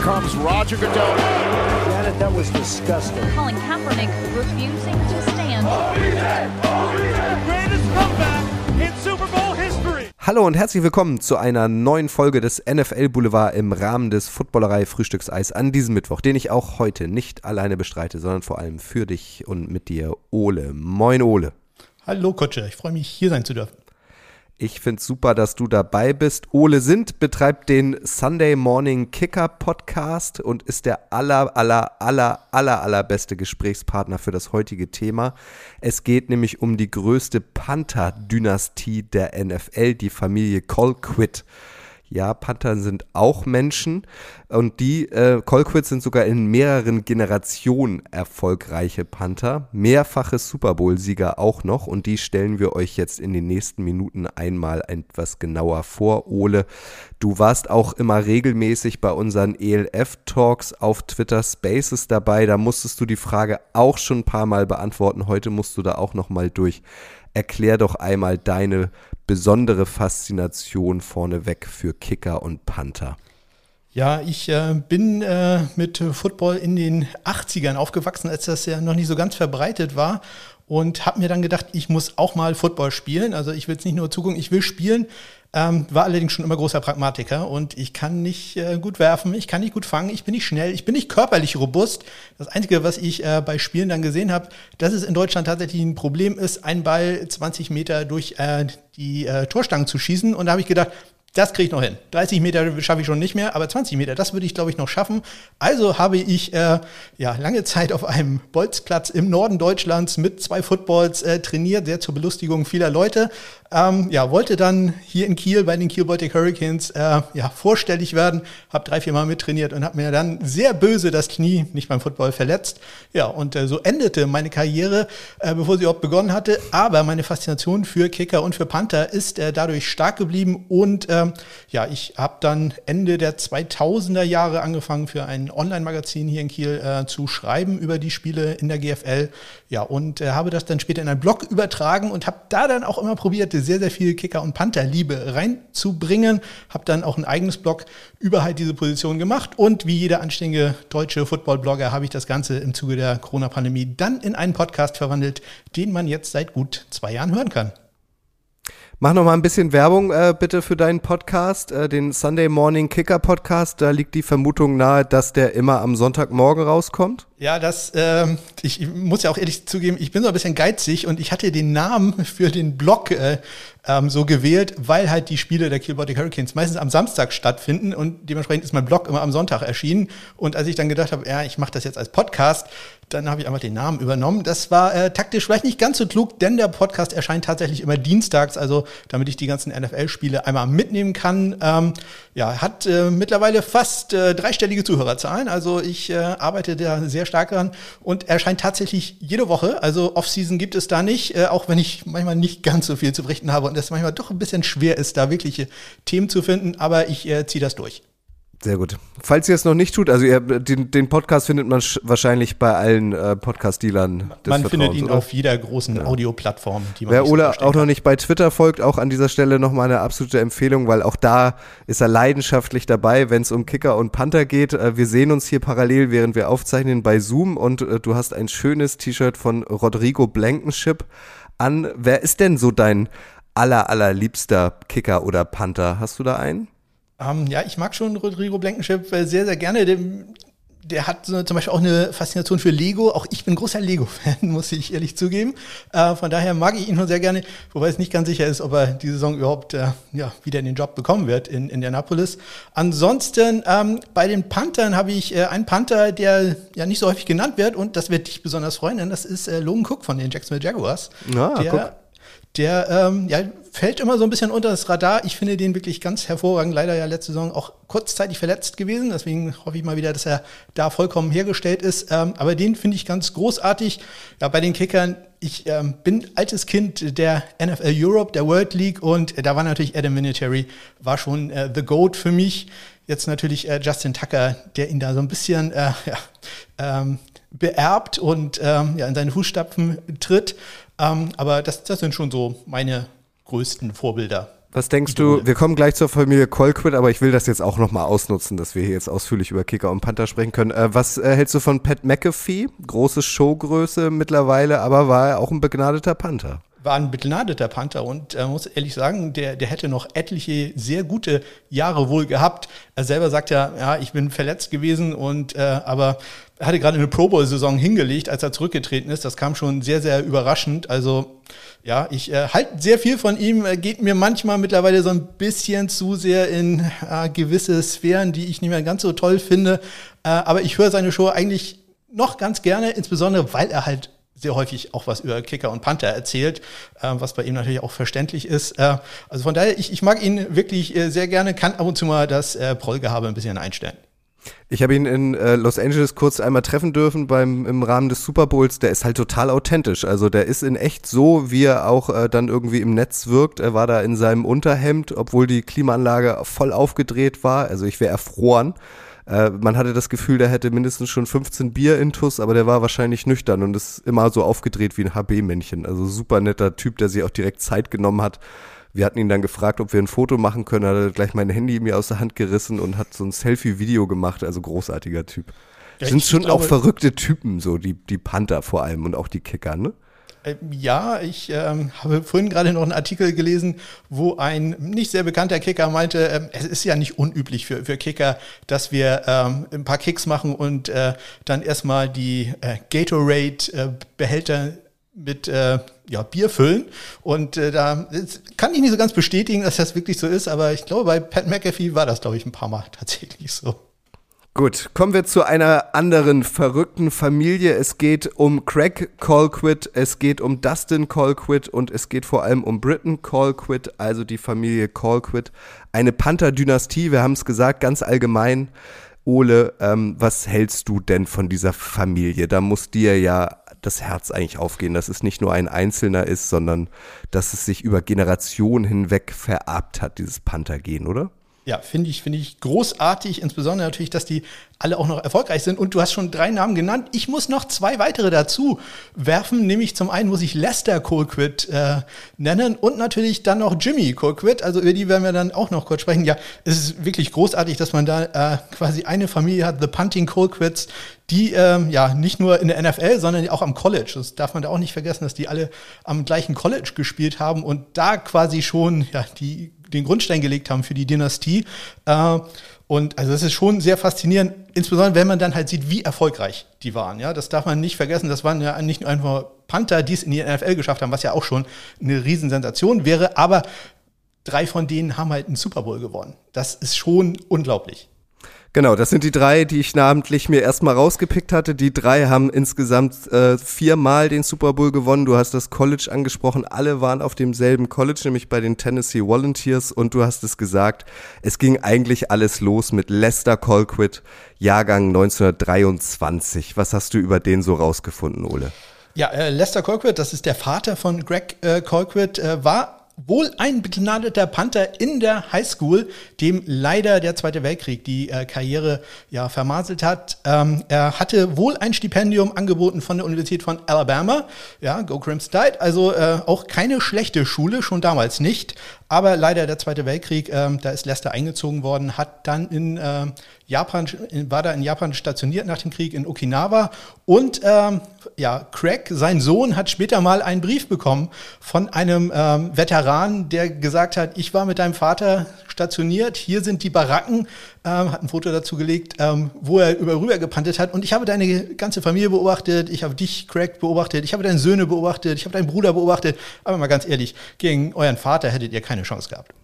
comes Roger Goodell. Janet, that was disgusting. Colin Kaepernick refusing to stand. greatest comeback in Super Bowl history. Hallo und herzlich willkommen zu einer neuen Folge des NFL Boulevard im Rahmen des Footballerei Frühstückseis an diesem Mittwoch, den ich auch heute nicht alleine bestreite, sondern vor allem für dich und mit dir, Ole. Moin, Ole. Hallo Kutsche, ich freue mich hier sein zu dürfen. Ich finde es super, dass du dabei bist. Ole Sind betreibt den Sunday Morning Kicker Podcast und ist der aller, aller, aller, aller, allerbeste Gesprächspartner für das heutige Thema. Es geht nämlich um die größte Panther-Dynastie der NFL, die Familie Colquitt. Ja, Panther sind auch Menschen. Und die äh, Colquitts sind sogar in mehreren Generationen erfolgreiche Panther, mehrfache Super Bowl-Sieger auch noch. Und die stellen wir euch jetzt in den nächsten Minuten einmal etwas genauer vor. Ole, du warst auch immer regelmäßig bei unseren ELF-Talks auf Twitter Spaces dabei, da musstest du die Frage auch schon ein paar Mal beantworten, heute musst du da auch noch mal durch. Erklär doch einmal deine besondere Faszination vorneweg für Kicker und Panther. Ja, ich äh, bin äh, mit Football in den 80ern aufgewachsen, als das ja noch nicht so ganz verbreitet war und habe mir dann gedacht, ich muss auch mal Football spielen. Also ich will es nicht nur zugucken, ich will spielen. Ähm, war allerdings schon immer großer Pragmatiker und ich kann nicht äh, gut werfen, ich kann nicht gut fangen, ich bin nicht schnell, ich bin nicht körperlich robust. Das Einzige, was ich äh, bei Spielen dann gesehen habe, dass es in Deutschland tatsächlich ein Problem ist, einen Ball 20 Meter durch äh, die äh, Torstangen zu schießen. Und da habe ich gedacht, das kriege ich noch hin. 30 Meter schaffe ich schon nicht mehr, aber 20 Meter, das würde ich, glaube ich, noch schaffen. Also habe ich äh, ja lange Zeit auf einem Bolzplatz im Norden Deutschlands mit zwei Footballs äh, trainiert, sehr zur Belustigung vieler Leute. Ähm, ja, wollte dann hier in Kiel bei den Kiel Baltic Hurricanes äh, ja, vorstellig werden, habe drei, vier Mal mittrainiert und habe mir dann sehr böse das Knie, nicht beim Football, verletzt. Ja, und äh, so endete meine Karriere, äh, bevor sie überhaupt begonnen hatte. Aber meine Faszination für Kicker und für Panther ist äh, dadurch stark geblieben. Und ähm, ja, ich habe dann Ende der 2000er Jahre angefangen, für ein Online-Magazin hier in Kiel äh, zu schreiben über die Spiele in der GFL. Ja, und äh, habe das dann später in einen Blog übertragen und habe da dann auch immer probiert, sehr, sehr viel Kicker- und Panther-Liebe reinzubringen. Habe dann auch ein eigenes Blog über halt diese Position gemacht. Und wie jeder anständige deutsche Football-Blogger habe ich das Ganze im Zuge der Corona-Pandemie dann in einen Podcast verwandelt, den man jetzt seit gut zwei Jahren hören kann. Mach noch mal ein bisschen Werbung äh, bitte für deinen Podcast, äh, den Sunday Morning Kicker Podcast. Da liegt die Vermutung nahe, dass der immer am Sonntagmorgen rauskommt. Ja, das, ähm, ich, muss ja auch ehrlich zugeben, ich bin so ein bisschen geizig und ich hatte den Namen für den Blog äh, ähm, so gewählt, weil halt die Spiele der Kiel Baltic Hurricanes meistens am Samstag stattfinden und dementsprechend ist mein Blog immer am Sonntag erschienen. Und als ich dann gedacht habe, ja, ich mache das jetzt als Podcast, dann habe ich einfach den Namen übernommen. Das war äh, taktisch vielleicht nicht ganz so klug, denn der Podcast erscheint tatsächlich immer dienstags, also damit ich die ganzen NFL-Spiele einmal mitnehmen kann. Ähm, ja, hat äh, mittlerweile fast äh, dreistellige Zuhörerzahlen. Also ich äh, arbeite da sehr stark dran und erscheint tatsächlich jede Woche. Also Off-Season gibt es da nicht, äh, auch wenn ich manchmal nicht ganz so viel zu berichten habe und es manchmal doch ein bisschen schwer ist, da wirkliche Themen zu finden. Aber ich äh, ziehe das durch. Sehr gut. Falls ihr es noch nicht tut, also ihr, den, den Podcast findet man wahrscheinlich bei allen äh, Podcast-Dealern. Man findet ihn oder? auf jeder großen ja. Audioplattform. Die man Wer Ola auch noch nicht bei Twitter folgt, auch an dieser Stelle nochmal eine absolute Empfehlung, weil auch da ist er leidenschaftlich dabei, wenn es um Kicker und Panther geht. Äh, wir sehen uns hier parallel, während wir aufzeichnen bei Zoom und äh, du hast ein schönes T-Shirt von Rodrigo Blankenship an. Wer ist denn so dein aller, allerliebster Kicker oder Panther? Hast du da einen? Ähm, ja, ich mag schon Rodrigo Blankenship äh, sehr, sehr gerne. Der, der hat so zum Beispiel auch eine Faszination für Lego. Auch ich bin großer Lego-Fan, muss ich ehrlich zugeben. Äh, von daher mag ich ihn schon sehr gerne, wobei es nicht ganz sicher ist, ob er diese Saison überhaupt äh, ja, wieder in den Job bekommen wird in in Indianapolis. Ansonsten ähm, bei den Panthern habe ich äh, einen Panther, der ja nicht so häufig genannt wird und das wird dich besonders freuen, denn das ist äh, Logan Cook von den Jacksonville Jaguars. Ah, der guck der ähm, ja, fällt immer so ein bisschen unter das Radar. Ich finde den wirklich ganz hervorragend. Leider ja letzte Saison auch kurzzeitig verletzt gewesen. Deswegen hoffe ich mal wieder, dass er da vollkommen hergestellt ist. Ähm, aber den finde ich ganz großartig. Ja, bei den Kickern, ich ähm, bin altes Kind der NFL Europe, der World League und äh, da war natürlich Adam Vinatieri, war schon äh, The GOAT für mich. Jetzt natürlich äh, Justin Tucker, der ihn da so ein bisschen äh, ja, ähm, beerbt und ähm, ja, in seine Fußstapfen tritt. Ähm, aber das, das sind schon so meine größten Vorbilder. Was denkst du, wir kommen gleich zur Familie Colquitt, aber ich will das jetzt auch nochmal ausnutzen, dass wir hier jetzt ausführlich über Kicker und Panther sprechen können. Äh, was äh, hältst du von Pat McAfee? Große Showgröße mittlerweile, aber war er auch ein begnadeter Panther war ein begnadeter Panther und äh, muss ehrlich sagen, der, der hätte noch etliche sehr gute Jahre wohl gehabt. Er selber sagt ja, ja, ich bin verletzt gewesen und äh, aber er hatte gerade eine Pro Bowl-Saison hingelegt, als er zurückgetreten ist. Das kam schon sehr, sehr überraschend. Also ja, ich äh, halte sehr viel von ihm, Er geht mir manchmal mittlerweile so ein bisschen zu sehr in äh, gewisse Sphären, die ich nicht mehr ganz so toll finde. Äh, aber ich höre seine Show eigentlich noch ganz gerne, insbesondere weil er halt sehr häufig auch was über Kicker und Panther erzählt, äh, was bei ihm natürlich auch verständlich ist. Äh, also von daher, ich, ich mag ihn wirklich äh, sehr gerne, kann ab und zu mal das äh, Prollgehabe ein bisschen einstellen. Ich habe ihn in äh, Los Angeles kurz einmal treffen dürfen beim im Rahmen des Super Bowls. Der ist halt total authentisch. Also der ist in echt so, wie er auch äh, dann irgendwie im Netz wirkt. Er war da in seinem Unterhemd, obwohl die Klimaanlage voll aufgedreht war. Also ich wäre erfroren. Äh, man hatte das Gefühl, der hätte mindestens schon 15 Bier intus, aber der war wahrscheinlich nüchtern und ist immer so aufgedreht wie ein HB-Männchen. Also super netter Typ, der sich auch direkt Zeit genommen hat. Wir hatten ihn dann gefragt, ob wir ein Foto machen können. Er hat gleich mein Handy mir aus der Hand gerissen und hat so ein Selfie-Video gemacht. Also großartiger Typ. Ja, Sind schon glaube, auch verrückte Typen, so die, die Panther vor allem und auch die Kicker, ne? Ähm, ja, ich ähm, habe vorhin gerade noch einen Artikel gelesen, wo ein nicht sehr bekannter Kicker meinte, ähm, es ist ja nicht unüblich für, für Kicker, dass wir ähm, ein paar Kicks machen und äh, dann erstmal die äh, Gatorade-Behälter äh, mit äh, ja, Bier füllen. Und äh, da kann ich nicht so ganz bestätigen, dass das wirklich so ist, aber ich glaube, bei Pat McAfee war das, glaube ich, ein paar Mal tatsächlich so. Gut, kommen wir zu einer anderen verrückten Familie. Es geht um Craig Colquitt, es geht um Dustin Colquitt und es geht vor allem um Britton Colquitt, also die Familie Colquitt. Eine Panther-Dynastie, wir haben es gesagt, ganz allgemein. Ole, ähm, was hältst du denn von dieser Familie? Da muss dir ja das Herz eigentlich aufgehen, dass es nicht nur ein Einzelner ist, sondern dass es sich über Generationen hinweg vererbt hat, dieses Panther-Gen, oder? Ja, finde ich, finde ich großartig, insbesondere natürlich, dass die alle auch noch erfolgreich sind. Und du hast schon drei Namen genannt. Ich muss noch zwei weitere dazu werfen, nämlich zum einen muss ich Lester Colquitt äh, nennen und natürlich dann noch Jimmy Colquitt. Also über die werden wir dann auch noch kurz sprechen. Ja, es ist wirklich großartig, dass man da äh, quasi eine Familie hat, The Punting Colquitts, die ähm, ja nicht nur in der NFL, sondern auch am College. Das darf man da auch nicht vergessen, dass die alle am gleichen College gespielt haben und da quasi schon ja die den Grundstein gelegt haben für die Dynastie. Äh, und also das ist schon sehr faszinierend, insbesondere wenn man dann halt sieht, wie erfolgreich die waren. Ja, das darf man nicht vergessen. Das waren ja nicht nur einfach Panther, die es in die NFL geschafft haben, was ja auch schon eine Riesensensation wäre. Aber drei von denen haben halt einen Super Bowl gewonnen. Das ist schon unglaublich. Genau, das sind die drei, die ich namentlich mir erstmal rausgepickt hatte. Die drei haben insgesamt äh, viermal den Super Bowl gewonnen. Du hast das College angesprochen. Alle waren auf demselben College, nämlich bei den Tennessee Volunteers. Und du hast es gesagt, es ging eigentlich alles los mit Lester Colquitt, Jahrgang 1923. Was hast du über den so rausgefunden, Ole? Ja, äh, Lester Colquitt, das ist der Vater von Greg äh, Colquitt, äh, war wohl ein begnadeter Panther in der Highschool, dem leider der Zweite Weltkrieg die äh, Karriere ja vermaselt hat. Ähm, er hatte wohl ein Stipendium angeboten von der Universität von Alabama, ja, Go Crimson Tide, also äh, auch keine schlechte Schule, schon damals nicht. Aber leider der Zweite Weltkrieg, ähm, da ist Lester eingezogen worden, hat dann in äh, Japan, war da in Japan stationiert nach dem Krieg in Okinawa. Und ähm, ja, Craig, sein Sohn, hat später mal einen Brief bekommen von einem ähm, Veteran, der gesagt hat, ich war mit deinem Vater stationiert, hier sind die Baracken, ähm, hat ein Foto dazu gelegt, ähm, wo er über rüber gepantet hat. Und ich habe deine ganze Familie beobachtet, ich habe dich, Craig, beobachtet, ich habe deine Söhne beobachtet, ich habe deinen Bruder beobachtet. Aber mal ganz ehrlich, gegen euren Vater hättet ihr keine Chance gehabt.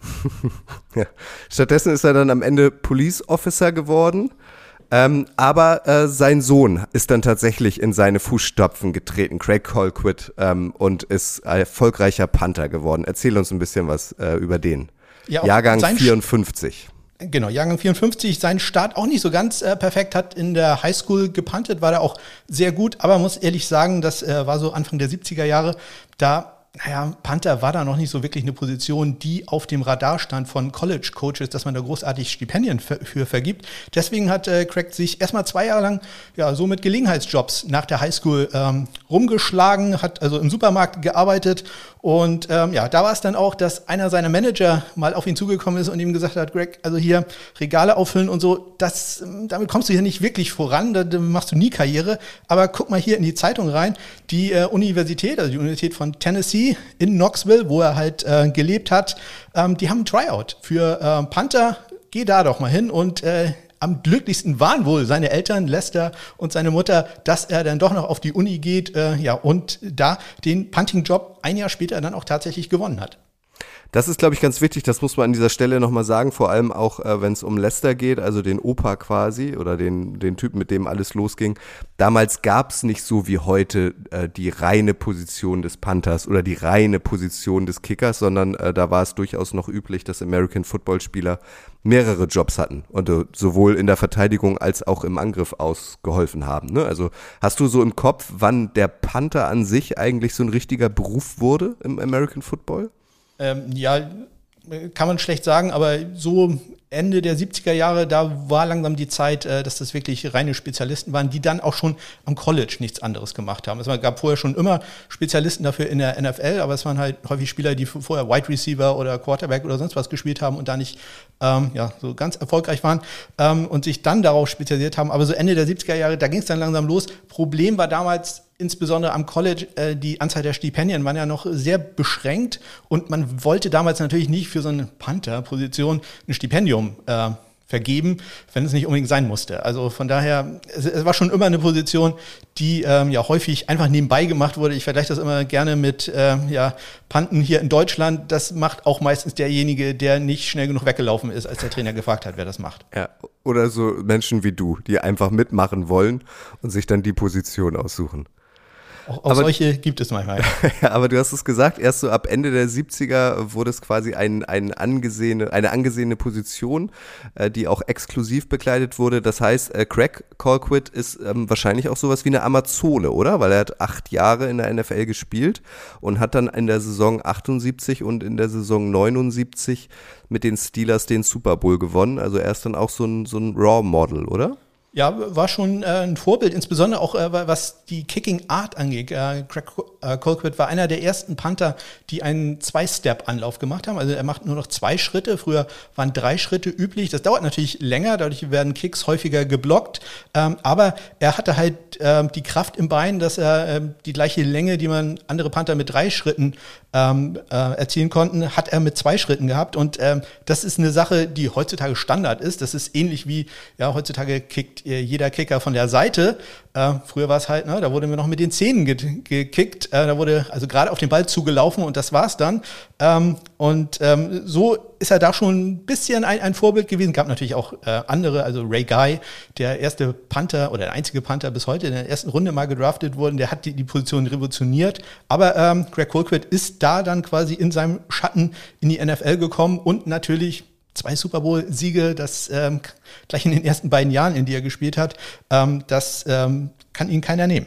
ja. Stattdessen ist er dann am Ende Police Officer geworden. Ähm, aber äh, sein Sohn ist dann tatsächlich in seine Fußstapfen getreten, Craig Colquitt, ähm, und ist erfolgreicher Panther geworden. Erzähl uns ein bisschen was äh, über den. Ja, Jahrgang 54. Genau, Jahrgang 54, sein Start auch nicht so ganz äh, perfekt, hat in der Highschool gepantet, war da auch sehr gut, aber muss ehrlich sagen, das äh, war so Anfang der 70er Jahre, da naja, Panther war da noch nicht so wirklich eine Position, die auf dem Radar stand von College-Coaches, dass man da großartig Stipendien für, für vergibt. Deswegen hat äh, Craig sich erstmal zwei Jahre lang ja so mit Gelegenheitsjobs nach der Highschool ähm, rumgeschlagen, hat also im Supermarkt gearbeitet und ähm, ja, da war es dann auch, dass einer seiner Manager mal auf ihn zugekommen ist und ihm gesagt hat, Greg, also hier Regale auffüllen und so, das, ähm, damit kommst du hier nicht wirklich voran, da, machst du nie Karriere. Aber guck mal hier in die Zeitung rein, die äh, Universität, also die Universität von Tennessee in Knoxville, wo er halt äh, gelebt hat, ähm, die haben ein Tryout für äh, Panther. Geh da doch mal hin und äh, am glücklichsten waren wohl seine Eltern, Lester und seine Mutter, dass er dann doch noch auf die Uni geht äh, ja, und da den Punting-Job ein Jahr später dann auch tatsächlich gewonnen hat. Das ist, glaube ich, ganz wichtig, das muss man an dieser Stelle nochmal sagen, vor allem auch, äh, wenn es um Lester geht, also den Opa quasi oder den, den Typen, mit dem alles losging. Damals gab es nicht so wie heute äh, die reine Position des Panthers oder die reine Position des Kickers, sondern äh, da war es durchaus noch üblich, dass American Football Spieler mehrere Jobs hatten und äh, sowohl in der Verteidigung als auch im Angriff ausgeholfen haben. Ne? Also hast du so im Kopf, wann der Panther an sich eigentlich so ein richtiger Beruf wurde im American Football? Ähm, ja, kann man schlecht sagen, aber so Ende der 70er Jahre, da war langsam die Zeit, äh, dass das wirklich reine Spezialisten waren, die dann auch schon am College nichts anderes gemacht haben. Es gab vorher schon immer Spezialisten dafür in der NFL, aber es waren halt häufig Spieler, die vorher Wide Receiver oder Quarterback oder sonst was gespielt haben und da nicht ähm, ja, so ganz erfolgreich waren ähm, und sich dann darauf spezialisiert haben. Aber so Ende der 70er Jahre, da ging es dann langsam los. Problem war damals insbesondere am College, äh, die Anzahl der Stipendien waren ja noch sehr beschränkt und man wollte damals natürlich nicht für so eine Panther-Position ein Stipendium äh, vergeben, wenn es nicht unbedingt sein musste. Also von daher, es, es war schon immer eine Position, die ähm, ja häufig einfach nebenbei gemacht wurde. Ich vergleiche das immer gerne mit äh, ja, Panten hier in Deutschland. Das macht auch meistens derjenige, der nicht schnell genug weggelaufen ist, als der Trainer gefragt hat, wer das macht. Ja, oder so Menschen wie du, die einfach mitmachen wollen und sich dann die Position aussuchen. Auch, auch aber, solche gibt es manchmal. ja, aber du hast es gesagt, erst so ab Ende der 70er wurde es quasi ein, ein angesehene, eine angesehene Position, äh, die auch exklusiv bekleidet wurde. Das heißt, äh, Craig Colquitt ist ähm, wahrscheinlich auch sowas wie eine Amazone, oder? Weil er hat acht Jahre in der NFL gespielt und hat dann in der Saison 78 und in der Saison 79 mit den Steelers den Super Bowl gewonnen. Also er ist dann auch so ein, so ein Raw-Model, oder? Ja, war schon äh, ein Vorbild, insbesondere auch äh, was die Kicking Art angeht. Äh, Craig äh, Colquitt war einer der ersten Panther, die einen Zwei-Step-Anlauf gemacht haben. Also er macht nur noch zwei Schritte. Früher waren drei Schritte üblich. Das dauert natürlich länger, dadurch werden Kicks häufiger geblockt. Ähm, aber er hatte halt ähm, die Kraft im Bein, dass er ähm, die gleiche Länge, die man andere Panther mit drei Schritten ähm, äh, erzielen konnten, hat er mit zwei Schritten gehabt. Und ähm, das ist eine Sache, die heutzutage Standard ist. Das ist ähnlich wie, ja, heutzutage kickt jeder Kicker von der Seite. Äh, früher war es halt, ne, da wurde mir noch mit den Zähnen ge gekickt. Äh, da wurde also gerade auf den Ball zugelaufen und das war's dann. Ähm, und ähm, so ist er da schon ein bisschen ein, ein Vorbild gewesen. Gab natürlich auch äh, andere, also Ray Guy, der erste Panther oder der einzige Panther bis heute in der ersten Runde mal gedraftet worden, der hat die, die Position revolutioniert. Aber ähm, Greg Colquitt ist da dann quasi in seinem Schatten in die NFL gekommen und natürlich zwei Super Bowl-Siege, das ähm, gleich in den ersten beiden Jahren, in die er gespielt hat, ähm, das ähm, kann ihn keiner nehmen.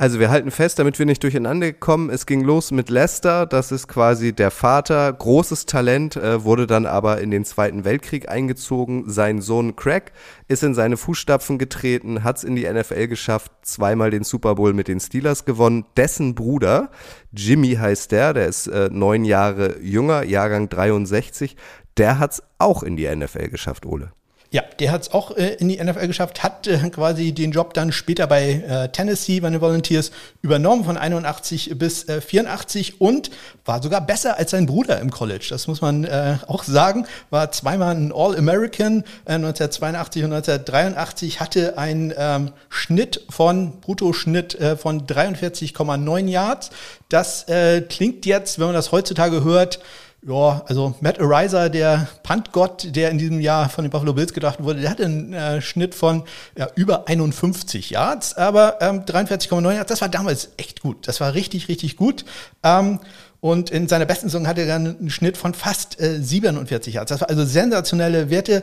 Also wir halten fest, damit wir nicht durcheinander kommen, es ging los mit Lester, das ist quasi der Vater, großes Talent, äh, wurde dann aber in den Zweiten Weltkrieg eingezogen. Sein Sohn Craig ist in seine Fußstapfen getreten, hat es in die NFL geschafft, zweimal den Super Bowl mit den Steelers gewonnen. Dessen Bruder, Jimmy heißt der, der ist äh, neun Jahre jünger, Jahrgang 63, der hat es auch in die NFL geschafft, Ole. Ja, der hat es auch äh, in die NFL geschafft, hat äh, quasi den Job dann später bei äh, Tennessee, bei den Volunteers, übernommen von 81 bis 84 äh, und war sogar besser als sein Bruder im College. Das muss man äh, auch sagen. War zweimal ein All-American 1982 äh, und 1983, hatte einen ähm, Schnitt von, Bruttoschnitt von 43,9 Yards. Das klingt jetzt, wenn man das heutzutage hört, ja, also Matt Ariza, der Puntgott, der in diesem Jahr von den Buffalo Bills gedacht wurde, der hatte einen äh, Schnitt von ja, über 51 Yards, aber ähm, 43,9 Yards, das war damals echt gut. Das war richtig, richtig gut. Ähm, und in seiner besten Saison hatte er dann einen Schnitt von fast äh, 47 Yards. Das war also sensationelle Werte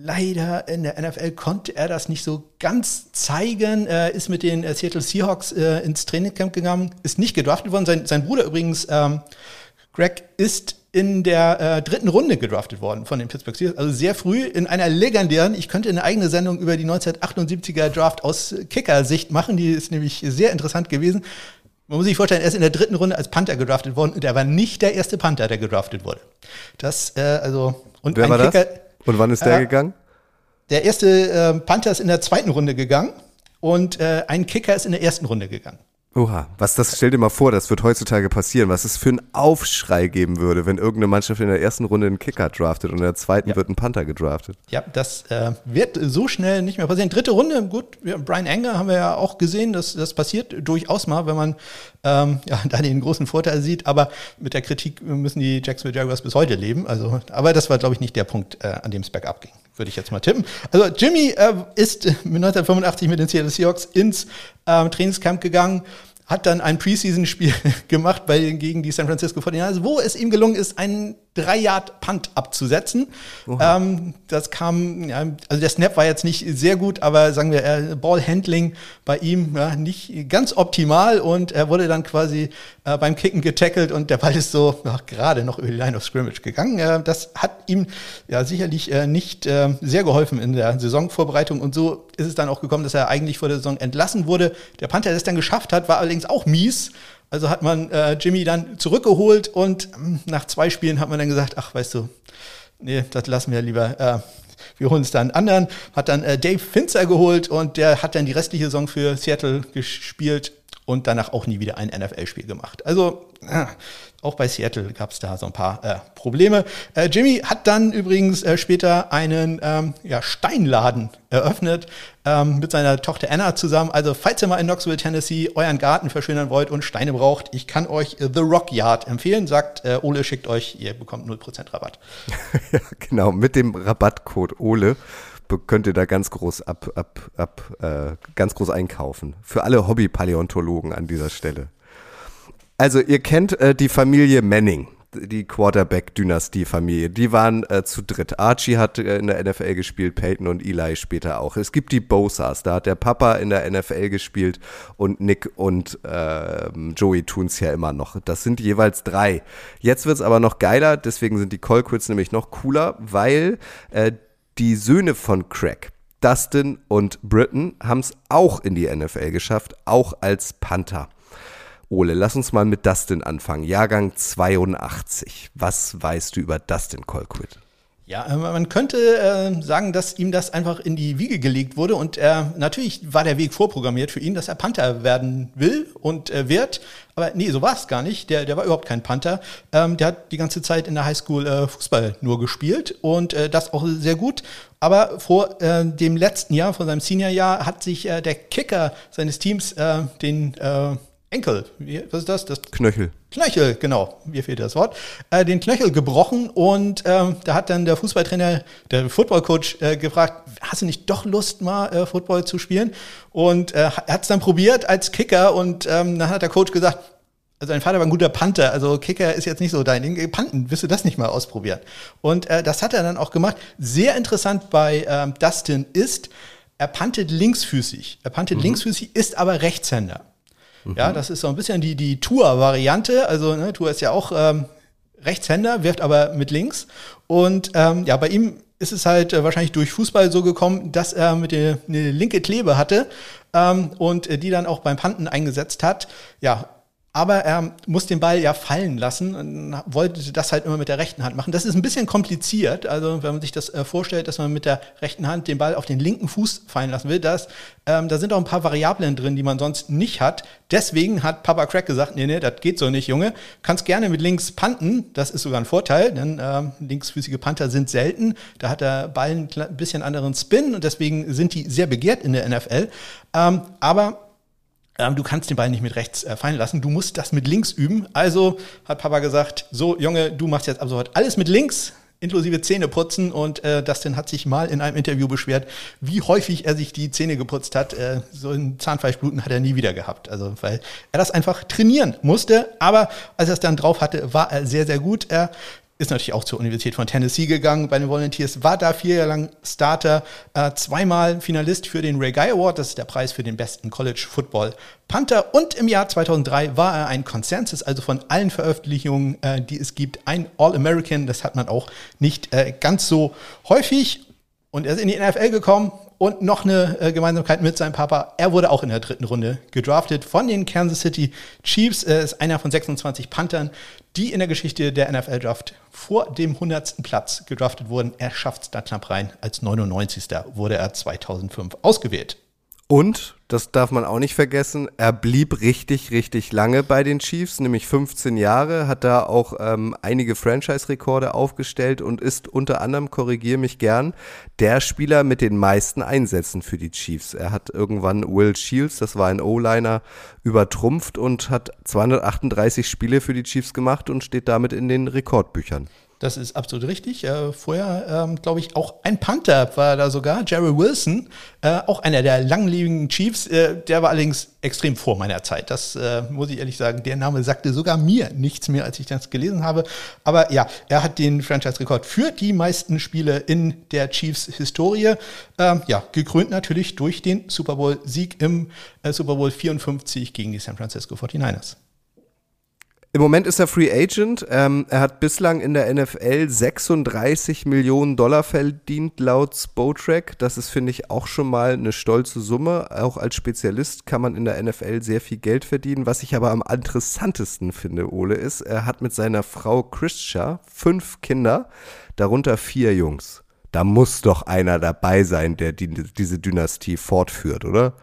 Leider in der NFL konnte er das nicht so ganz zeigen. Er ist mit den äh, Seattle Seahawks äh, ins Trainingcamp gegangen, ist nicht gedraftet worden. Sein, sein Bruder übrigens, ähm, Greg, ist in der äh, dritten Runde gedraftet worden von den Pittsburgh Steelers. Also sehr früh in einer legendären, ich könnte eine eigene Sendung über die 1978er Draft aus Kicker-Sicht machen. Die ist nämlich sehr interessant gewesen. Man muss sich vorstellen, er ist in der dritten Runde als Panther gedraftet worden und er war nicht der erste Panther, der gedraftet wurde. Das, äh, also, und Wer war Kicker, das? Und wann ist der Äh, gegangen? Der erste äh, Panther ist in der zweiten Runde gegangen und äh, ein Kicker ist in der ersten Runde gegangen. Oha, was das, stell dir mal vor, das wird heutzutage passieren, was es für einen Aufschrei geben würde, wenn irgendeine Mannschaft in der ersten Runde einen Kicker draftet und in der zweiten Ja. wird ein Panther gedraftet. Ja, das äh, wird so schnell nicht mehr passieren. Dritte Runde, gut, ja, Brian Anger haben wir ja auch gesehen, dass das passiert durchaus mal, wenn man ähm, ja, da den großen Vorteil sieht. Aber mit der Kritik müssen die Jacksonville Jaguars bis heute leben. Also, aber das war, glaube ich, nicht der Punkt, äh, an dem es bergab ging. Würde ich jetzt mal tippen. Also Jimmy äh, ist mit 1985 mit den Seattle Seahawks ins ähm, Trainingscamp gegangen, hat dann ein Preseason-Spiel gemacht bei, gegen die San Francisco 49ers, wo es ihm gelungen ist, einen 3-Yard-Punt abzusetzen. Ähm, das kam, ja, also der Snap war jetzt nicht sehr gut, aber sagen wir, äh, Ballhandling bei ihm ja, nicht ganz optimal und er wurde dann quasi äh, beim Kicken getackelt und der Ball ist so ja, gerade noch über die Line of Scrimmage gegangen. Äh, das hat ihm ja sicherlich äh, nicht äh, sehr geholfen in der Saisonvorbereitung und so ist es dann auch gekommen, dass er eigentlich vor der Saison entlassen wurde. Der Panther, der es dann geschafft hat, war allerdings auch mies. Also hat man äh, Jimmy dann zurückgeholt und ähm, nach zwei Spielen hat man dann gesagt, ach, weißt du, nee, das lassen wir lieber. Äh, wir holen uns da einen anderen. Hat dann äh, Dave Finzer geholt und der hat dann die restliche Saison für Seattle gespielt und danach auch nie wieder ein NFL-Spiel gemacht. Also auch bei Seattle gab es da so ein paar äh, Probleme. Äh, Jimmy hat dann übrigens äh, später einen ähm, ja, Steinladen eröffnet ähm, mit seiner Tochter Anna zusammen. Also falls ihr mal in Knoxville, Tennessee euren Garten verschönern wollt und Steine braucht, ich kann euch äh, The Rock Yard empfehlen. Sagt, äh, Ole schickt euch, ihr bekommt 0% Rabatt. ja, genau, mit dem Rabattcode Ole könnt ihr da ganz groß ab, ab, ab, äh, ganz groß einkaufen. Für alle Hobby-Paläontologen an dieser Stelle. Also ihr kennt äh, die Familie Manning, die Quarterback-Dynastie-Familie. Die waren äh, zu dritt. Archie hat äh, in der NFL gespielt, Peyton und Eli später auch. Es gibt die Bosas, da hat der Papa in der NFL gespielt und Nick und ähm, Joey tun's ja immer noch. Das sind jeweils drei. Jetzt wird's aber noch geiler, deswegen sind die Colquitts nämlich noch cooler, weil äh, die Söhne von Craig, Dustin und Britton, haben's auch in die NFL geschafft, auch als Panther. Ole, lass uns mal mit Dustin anfangen. Jahrgang 82. Was weißt du über Dustin Colquitt? Ja, äh, man könnte äh, sagen, dass ihm das einfach in die Wiege gelegt wurde und er natürlich war der Weg vorprogrammiert für ihn, dass er Panther werden will und äh, wird. Aber nee, so war es gar nicht. Der, der war überhaupt kein Panther. Ähm, der hat die ganze Zeit in der Highschool äh, Fußball nur gespielt und äh, das auch sehr gut. Aber vor äh, dem letzten Jahr, vor seinem Seniorjahr, hat sich äh, der Kicker seines Teams äh, den äh, Enkel, wie, was ist das? Das Knöchel. Knöchel, genau, mir fehlt das Wort, äh, den Knöchel gebrochen und ähm, da hat dann der Fußballtrainer, der Footballcoach äh, gefragt, hast du nicht doch Lust mal äh, Football zu spielen? Und äh, er hat es dann probiert als Kicker und ähm, dann hat der Coach gesagt, also dein Vater war ein guter Panther, also Kicker ist jetzt nicht so dein Ding. Panten, wirst du das nicht mal ausprobieren? Und äh, das hat er dann auch gemacht. Sehr interessant bei ähm, Dustin ist, er pantet linksfüßig. Er pantet linksfüßig, ist aber Rechtshänder. Ja, das ist so ein bisschen die, die Tour-Variante. Also ne, Tour ist ja auch ähm, Rechtshänder, wirft aber mit links. Und ähm, ja, bei ihm ist es halt äh, wahrscheinlich durch Fußball so gekommen, dass er mit der eine linke Klebe hatte ähm, und äh, die dann auch beim Panten eingesetzt hat. Ja, aber er muss den Ball ja fallen lassen und wollte das halt immer mit der rechten Hand machen. Das ist ein bisschen kompliziert. Also wenn man sich das äh, vorstellt, dass man mit der rechten Hand den Ball auf den linken Fuß fallen lassen will, das, ähm, da sind auch ein paar Variablen drin, die man sonst nicht hat. Deswegen hat Papa Crack gesagt, nee, nee, das geht so nicht, Junge. Kannst gerne mit links panten. Das ist sogar ein Vorteil, denn ähm, linksfüßige Panther sind selten. Da hat der Ball ein bisschen anderen Spin und deswegen sind die sehr begehrt in der NFL. Ähm, aber du kannst den Ball nicht mit rechts äh, fallen lassen, du musst das mit links üben. Also hat Papa gesagt, so Junge, du machst jetzt ab sofort alles mit links, inklusive Zähne putzen. Und äh, Dustin hat sich mal in einem Interview beschwert, wie häufig er sich die Zähne geputzt hat. Äh, so ein Zahnfleischbluten hat er nie wieder gehabt. Also weil er das einfach trainieren musste. Aber als er es dann drauf hatte, war er sehr, sehr gut. Er ist natürlich auch zur Universität von Tennessee gegangen bei den Volunteers, war da vier Jahre lang Starter, äh, zweimal Finalist für den Ray Guy Award, das ist der Preis für den besten College Football Panther. Und im Jahr 2003 war er ein Consensus, also von allen Veröffentlichungen, äh, die es gibt, ein All-American, das hat man auch nicht äh, ganz so häufig. Und er ist in die NFL gekommen und noch eine äh, Gemeinsamkeit mit seinem Papa. Er wurde auch in der dritten Runde gedraftet von den Kansas City Chiefs. Er ist einer von 26 Panthern, die in der Geschichte der NFL-Draft vor dem 100. Platz gedraftet wurden. Er schafft es da knapp rein. Als 99. wurde er 2005 ausgewählt. Und, das darf man auch nicht vergessen, er blieb richtig, richtig lange bei den Chiefs, nämlich 15 Jahre, hat da auch ähm, einige Franchise-Rekorde aufgestellt und ist unter anderem, korrigiere mich gern, der Spieler mit den meisten Einsätzen für die Chiefs. Er hat irgendwann Will Shields, das war ein O-Liner, übertrumpft und hat 238 Spiele für die Chiefs gemacht und steht damit in den Rekordbüchern. Das ist absolut richtig. Äh, vorher, ähm, glaube ich, auch ein Panther war da sogar, Jerry Wilson, äh, auch einer der langlebigen Chiefs. Äh, der war allerdings extrem vor meiner Zeit. Das äh, muss ich ehrlich sagen. Der Name sagte sogar mir nichts mehr, als ich das gelesen habe. Aber ja, er hat den Franchise-Rekord für die meisten Spiele in der Chiefs-Historie. Ähm, ja, gekrönt natürlich durch den Super Bowl-Sieg im äh, Super Bowl 54 gegen die San Francisco 49ers. Im Moment ist er Free Agent. Ähm, er hat bislang in der NFL 36 Millionen Dollar verdient laut Spotrack. Das ist, finde ich, auch schon mal eine stolze Summe. Auch als Spezialist kann man in der NFL sehr viel Geld verdienen. Was ich aber am interessantesten finde, Ole, ist, er hat mit seiner Frau Christia fünf Kinder, darunter vier Jungs. Da muss doch einer dabei sein, der die, diese Dynastie fortführt, oder?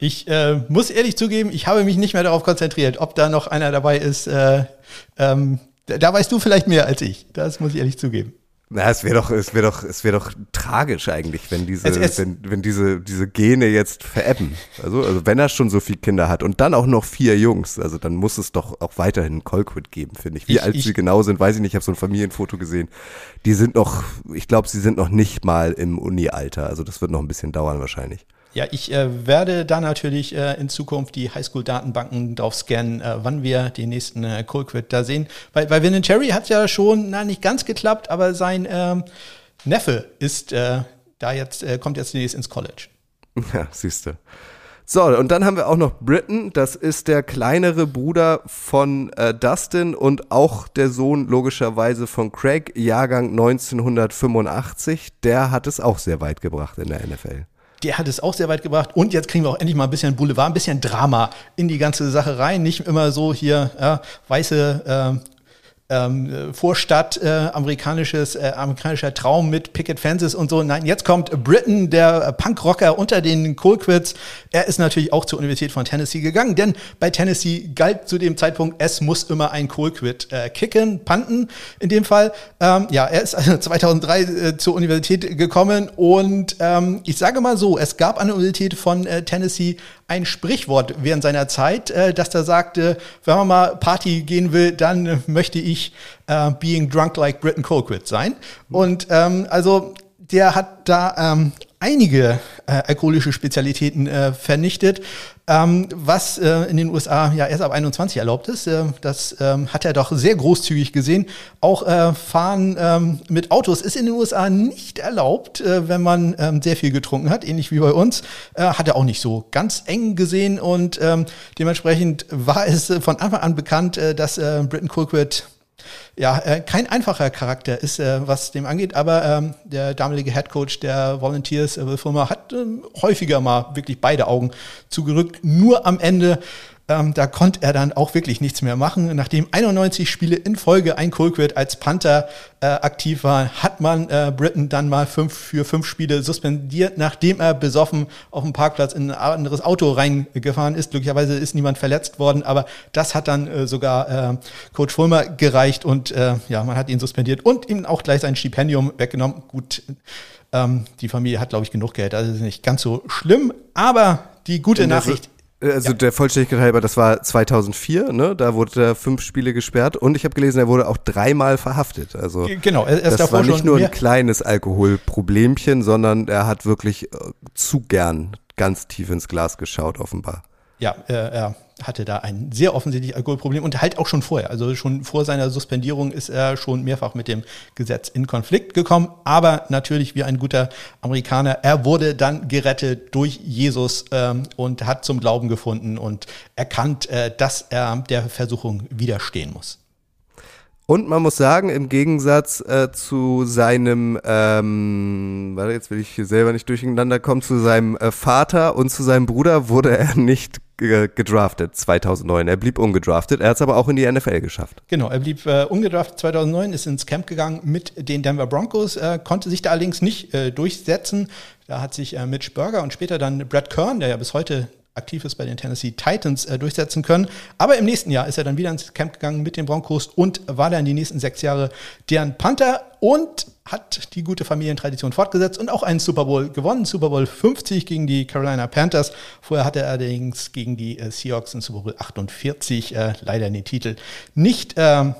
Ich äh, muss ehrlich zugeben, ich habe mich nicht mehr darauf konzentriert, ob da noch einer dabei ist. Äh, ähm, da weißt du vielleicht mehr als ich. Das muss ich ehrlich zugeben. Na, es wäre doch, es wäre doch, es wäre doch tragisch eigentlich, wenn diese, es, es, wenn, wenn diese, diese Gene jetzt verebben. Also, also wenn er schon so viele Kinder hat und dann auch noch vier Jungs, also dann muss es doch auch weiterhin Colquitt geben, finde ich. Wie ich, alt ich, sie genau sind, weiß ich nicht. Ich habe so ein Familienfoto gesehen. Die sind noch, ich glaube, sie sind noch nicht mal im Uni-Alter. Also das wird noch ein bisschen dauern wahrscheinlich. Ja, ich äh, werde da natürlich äh, in Zukunft die Highschool-Datenbanken drauf scannen, äh, wann wir den nächsten äh, Colquitt da sehen. Weil, weil Vin Cherry hat ja schon, na, nicht ganz geklappt, aber sein ähm, Neffe ist äh, da jetzt, äh, kommt jetzt demnächst ins College. Ja, siehst du. So, und dann haben wir auch noch Britton, das ist der kleinere Bruder von äh, Dustin und auch der Sohn logischerweise von Craig, Jahrgang 1985. Der hat es auch sehr weit gebracht in der NFL der hat es auch sehr weit gebracht. Und jetzt kriegen wir auch endlich mal ein bisschen Boulevard, ein bisschen Drama in die ganze Sache rein. Nicht immer so hier ja, weiße äh, ähm, Vorstadt, äh, amerikanisches, äh, amerikanischer Traum mit Picket Fences und so. Nein, jetzt kommt Britain, der Punkrocker unter den Colquitts. Er ist natürlich auch zur Universität von Tennessee gegangen, denn bei Tennessee galt zu dem Zeitpunkt, es muss immer ein Colquitt äh, kicken, panten in dem Fall. Ähm, ja, er ist also 2003 äh, zur Universität gekommen und ähm, ich sage mal so, es gab an der Universität von äh, Tennessee ein Sprichwort während seiner Zeit, äh, dass er sagte, wenn man mal Party gehen will, dann möchte ich äh, being drunk like Britain Colquitt sein. Und ähm, also der hat da ähm, einige äh, alkoholische Spezialitäten äh, vernichtet, ähm, was äh, in den USA ja erst ab 21 erlaubt ist. Äh, das ähm, hat er doch sehr großzügig gesehen. Auch äh, Fahren ähm, mit Autos ist in den USA nicht erlaubt, äh, wenn man ähm, sehr viel getrunken hat, ähnlich wie bei uns. Äh, hat er auch nicht so ganz eng gesehen und ähm, dementsprechend war es von Anfang an bekannt, äh, dass äh, Britton Colquitt ja, äh, kein einfacher Charakter ist, äh, was dem angeht, aber ähm, der damalige Head Coach der Volunteers, äh, Will Fulmer, hat ähm, häufiger mal wirklich beide Augen zugerückt. Nur am Ende ähm, da konnte er dann auch wirklich nichts mehr machen. Nachdem 91 Spiele in Folge ein Colquitt als Panther äh, aktiv war, hat man äh, Britain dann mal fünf, für fünf Spiele suspendiert, nachdem er besoffen auf dem Parkplatz in ein anderes Auto reingefahren ist. Glücklicherweise ist niemand verletzt worden, aber das hat dann äh, sogar äh, Coach Fulmer gereicht und äh, ja, man hat ihn suspendiert und ihm auch gleich sein Stipendium weggenommen. Gut, ähm, die Familie hat, glaube ich, genug Geld, also ist nicht ganz so schlimm, aber die gute Nachricht also ja. der Vollständigkeit halber, das war 2004, ne? Da wurde er fünf Spiele gesperrt und ich habe gelesen, er wurde auch dreimal verhaftet. Also genau, er ist das war nicht nur ein kleines Alkoholproblemchen, sondern er hat wirklich äh, zu gern ganz tief ins Glas geschaut, offenbar. ja, äh, er hatte da ein sehr offensichtliches Alkoholproblem und halt auch schon vorher. Also schon vor seiner Suspendierung ist er schon mehrfach mit dem Gesetz in Konflikt gekommen. Aber natürlich wie ein guter Amerikaner, er wurde dann gerettet durch Jesus ähm, und hat zum Glauben gefunden und erkannt, äh, dass er der Versuchung widerstehen muss. Und man muss sagen, im Gegensatz äh, zu seinem, ähm, warte, jetzt will ich hier selber nicht durcheinander kommen, zu seinem äh, Vater und zu seinem Bruder wurde er nicht gedraftet 2009. Er blieb ungedraftet, er hat es aber auch in die NFL geschafft. Genau, er blieb äh, ungedraftet 2009, ist ins Camp gegangen mit den Denver Broncos, äh, konnte sich da allerdings nicht äh, durchsetzen. Da hat sich äh, Mitch Berger und später dann Brad Kern, der ja bis heute aktiv ist bei den Tennessee Titans, äh, durchsetzen können. Aber im nächsten Jahr ist er dann wieder ins Camp gegangen mit den Broncos und war dann die nächsten sechs Jahre deren Panther und hat die gute Familientradition fortgesetzt und auch einen Super Bowl gewonnen, Super Bowl 50 gegen die Carolina Panthers. Vorher hatte er allerdings gegen die äh, Seahawks in Super Bowl 48 äh, leider den Titel nicht äh,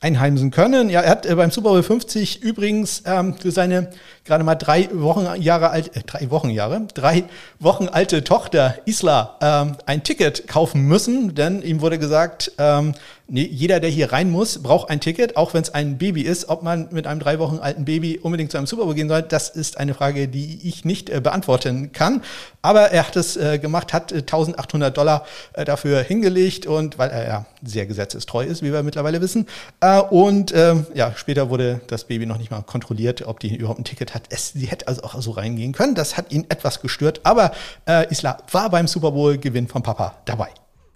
einheimsen können. Ja, er hat äh, beim Super Bowl 50 übrigens ähm, für seine gerade mal drei Wochen Jahre alt, äh, drei Wochen Jahre, drei Wochen alte Tochter Isla ähm, ein Ticket kaufen müssen, denn ihm wurde gesagt, ähm, nee, jeder, der hier rein muss, braucht ein Ticket, auch wenn es ein Baby ist. Ob man mit einem drei Wochen alten Baby unbedingt zu einem Super Bowl gehen soll, das ist eine Frage, die ich nicht äh, beantworten kann. Aber er hat es äh, gemacht, hat äh, 1800 Dollar äh, dafür hingelegt und weil er ja sehr gesetzestreu ist, wie wir mittlerweile wissen. Äh, und ähm, ja, später wurde das Baby noch nicht mal kontrolliert, ob die überhaupt ein Ticket hat. Es, sie hätte also auch so reingehen können. Das hat ihn etwas gestört. Aber äh, Isla war beim Super Bowl-Gewinn von Papa dabei.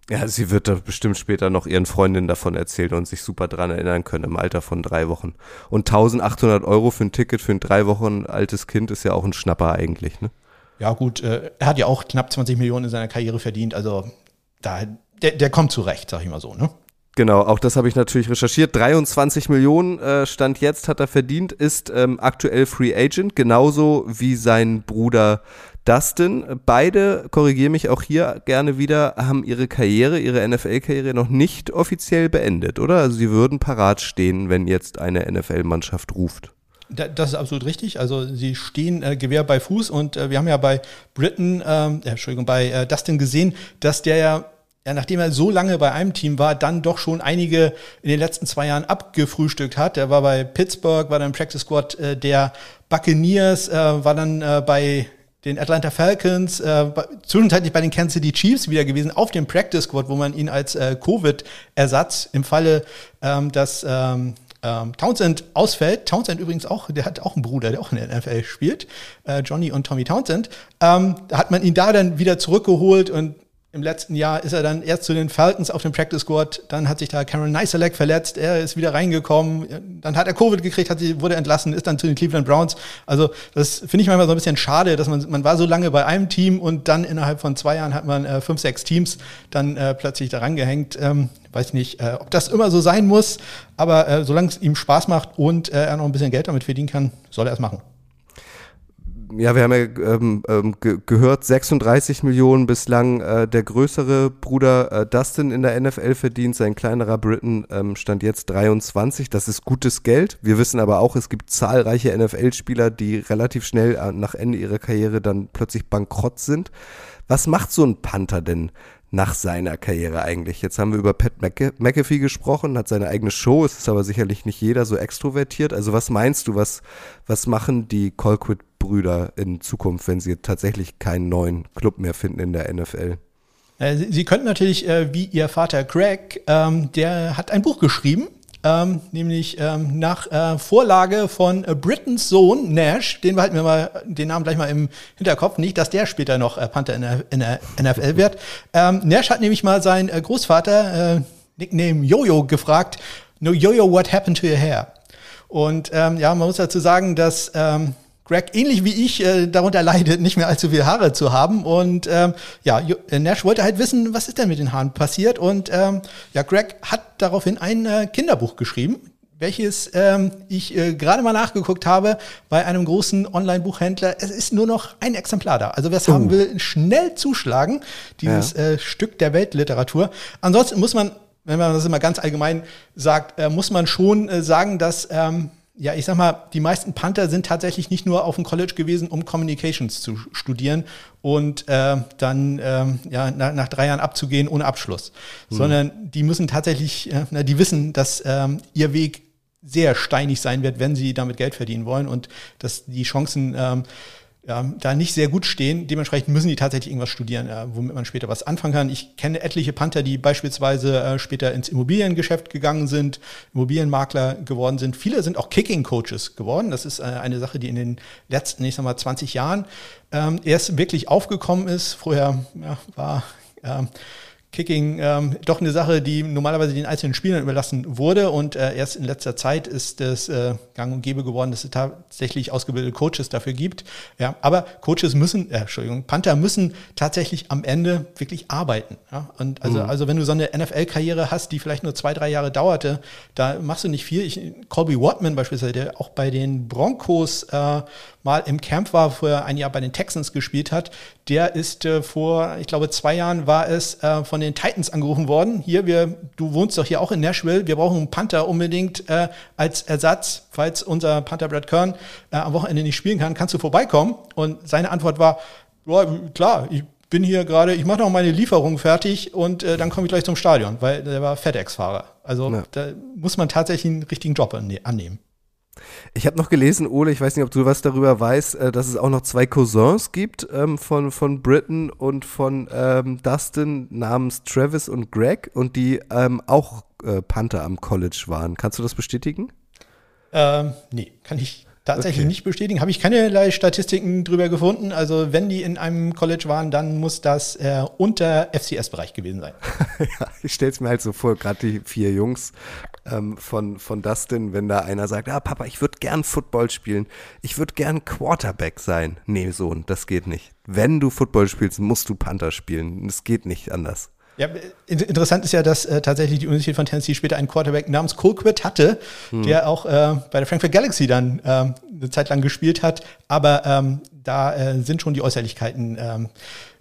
Ja, sie wird da bestimmt später noch ihren Freundinnen davon erzählen und sich super dran erinnern können im Alter von drei Wochen. Und 1800 Euro für ein Ticket für ein drei Wochen altes Kind ist ja auch ein Schnapper eigentlich, ne? Ja, gut, äh, er hat ja auch knapp 20 Millionen in seiner Karriere verdient, also da, der, der kommt zurecht, sag ich mal so, ne? Genau, auch das habe ich natürlich recherchiert. 23 Millionen äh, Stand jetzt hat er verdient, ist ähm, aktuell Free Agent, genauso wie sein Bruder Dustin. Beide, korrigiere mich auch hier gerne wieder, haben ihre Karriere, ihre NFL-Karriere noch nicht offiziell beendet, oder? Also sie würden parat stehen, wenn jetzt eine NFL-Mannschaft ruft. Das ist absolut richtig. Also sie stehen äh, Gewehr bei Fuß und äh, wir haben ja bei Britain, ähm, äh, Entschuldigung, bei äh, Dustin gesehen, dass der ja ja, nachdem er so lange bei einem Team war, dann doch schon einige in den letzten zwei Jahren abgefrühstückt hat. Er war bei Pittsburgh, war dann im Practice Squad äh, der Buccaneers, äh, war dann äh, bei den Atlanta Falcons, äh, zwischenzeitlich bei den Kansas City Chiefs wieder gewesen, auf dem Practice Squad, wo man ihn als äh, Covid-Ersatz im Falle, ähm, dass ähm, ähm, Townsend ausfällt. Townsend übrigens auch, der hat auch einen Bruder, der auch in der NFL spielt, äh, Johnny und Tommy Townsend. Ähm, hat man ihn da dann wieder zurückgeholt und im letzten Jahr ist er dann erst zu den Falcons auf dem Practice Squad, dann hat sich da Cameron Neiselek verletzt, er ist wieder reingekommen, dann hat er Covid gekriegt, hat sie, wurde entlassen, ist dann zu den Cleveland Browns. Also das finde ich manchmal so ein bisschen schade, dass man, man war so lange bei einem Team und dann innerhalb von zwei Jahren hat man äh, fünf, sechs Teams dann äh, plötzlich daran gehängt. Ähm, weiß nicht, äh, ob das immer so sein muss, aber äh, solange es ihm Spaß macht und äh, er noch ein bisschen Geld damit verdienen kann, soll er es machen ja, wir haben ja ähm, ähm, ge gehört, 36 Millionen bislang äh, der größere Bruder äh, Dustin in der NFL verdient, sein kleinerer Britain ähm, stand jetzt 23. Das ist gutes Geld. Wir wissen aber auch, es gibt zahlreiche NFL-Spieler, die relativ schnell äh, nach Ende ihrer Karriere dann plötzlich bankrott sind. Was macht so ein Panther denn nach seiner Karriere eigentlich? Jetzt haben wir über Pat McAfee gesprochen, hat seine eigene Show, es ist aber sicherlich nicht jeder so extrovertiert. Also was meinst du, was, was machen die Colquitt Brüder in Zukunft, wenn sie tatsächlich keinen neuen Club mehr finden in der NFL? Äh, sie, könnten natürlich, äh, wie ihr Vater Greg, ähm, der hat ein Buch geschrieben, ähm, nämlich ähm, nach äh, Vorlage von Britons Sohn Nash, den behalten wir mal den Namen gleich mal im Hinterkopf, nicht, dass der später noch Panther in der, NFL wird. Nash hat nämlich mal seinen Großvater, Nickname Jojo, gefragt, No Jojo, what happened to your hair? Und ja, man muss dazu sagen, dass Greg ähnlich wie ich äh, darunter leidet, nicht mehr allzu viel Haare zu haben. Und ähm, ja, äh, Nash wollte halt wissen, was ist denn mit den Haaren passiert. Und ähm, ja, Greg hat daraufhin ein äh, Kinderbuch geschrieben, welches ähm, ich äh, gerade mal nachgeguckt habe bei einem großen Online-Buchhändler. Es ist nur noch ein Exemplar da. Also wer es uh. haben will, schnell zuschlagen, dieses ja. äh, Stück der Weltliteratur. Ansonsten muss man, wenn man das immer ganz allgemein sagt, äh, muss man schon äh, sagen, dass ähm, ja, ich sag mal, die meisten Panther sind tatsächlich nicht nur auf dem College gewesen, um Communications zu studieren und äh, dann äh, ja, nach, nach, drei Jahren abzugehen ohne Abschluss, mhm. sondern die müssen tatsächlich, äh, na, die wissen, dass ähm, ihr Weg sehr steinig sein wird, wenn sie damit Geld verdienen wollen und dass die Chancen ähm, ja, da nicht sehr gut stehen. Dementsprechend müssen die tatsächlich irgendwas studieren, äh, womit man später was anfangen kann. Ich kenne etliche Panther, die beispielsweise äh, später ins Immobiliengeschäft gegangen sind, Immobilienmakler geworden sind. Viele sind auch Kicking-Coaches geworden. Das ist äh, eine Sache, die in den letzten, ich sag mal, 20 Jahren ähm, erst wirklich aufgekommen ist. Vorher ja, war ähm, Kicking ähm, doch eine Sache, die normalerweise den einzelnen Spielern überlassen wurde. Und äh, erst in letzter Zeit ist es äh, gang und gäbe geworden, dass es tatsächlich ausgebildete Coaches dafür gibt. Ja, aber Coaches müssen, äh, Entschuldigung, Panther müssen tatsächlich am Ende wirklich arbeiten. Ja? Und also, mhm. also wenn du so eine NFL-Karriere hast, die vielleicht nur zwei, drei Jahre dauerte, da machst du nicht viel. Ich, Colby Watman beispielsweise, der auch bei den Broncos äh, mal im Camp war, wo er ein Jahr bei den Texans gespielt hat, der ist äh, vor, ich glaube, zwei Jahren war es äh, von den Titans angerufen worden. Hier, wir, du wohnst doch hier auch in Nashville, wir brauchen einen Panther unbedingt äh, als Ersatz, falls unser Panther Brad Kern äh, am Wochenende nicht spielen kann, kannst du vorbeikommen? Und seine Antwort war, ja, klar, ich bin hier gerade, ich mache noch meine Lieferung fertig und äh, dann komme ich gleich zum Stadion, weil der war FedEx-Fahrer. Also ja. da muss man tatsächlich einen richtigen Job annehmen. Ich habe noch gelesen, Ole, ich weiß nicht, ob du was darüber weißt, äh, dass es auch noch zwei Cousins gibt ähm, von, von Britton und von ähm, Dustin namens Travis und Greg und die ähm, auch äh, Panther am College waren. Kannst du das bestätigen? Ähm, nee, kann ich tatsächlich okay. nicht bestätigen. Habe ich keinerlei Statistiken drüber gefunden. Also wenn die in einem College waren, dann muss das äh, unter FCS-Bereich gewesen sein. ja, ich stelle es mir halt so vor, gerade die vier Jungs ähm, von, von Dustin, wenn da einer sagt, ah Papa, ich würde gern Football spielen, ich würde gern Quarterback sein. Nee, Sohn, das geht nicht. Wenn du Football spielst, musst du Panther spielen. Es geht nicht anders. Ja, interessant ist ja, dass äh, tatsächlich die Universität von Tennessee später einen Quarterback namens Colquitt hatte, hm. der auch äh, bei der Frankfurt Galaxy dann äh, eine Zeit lang gespielt hat. Aber ähm, da äh, sind schon die Äußerlichkeiten ähm,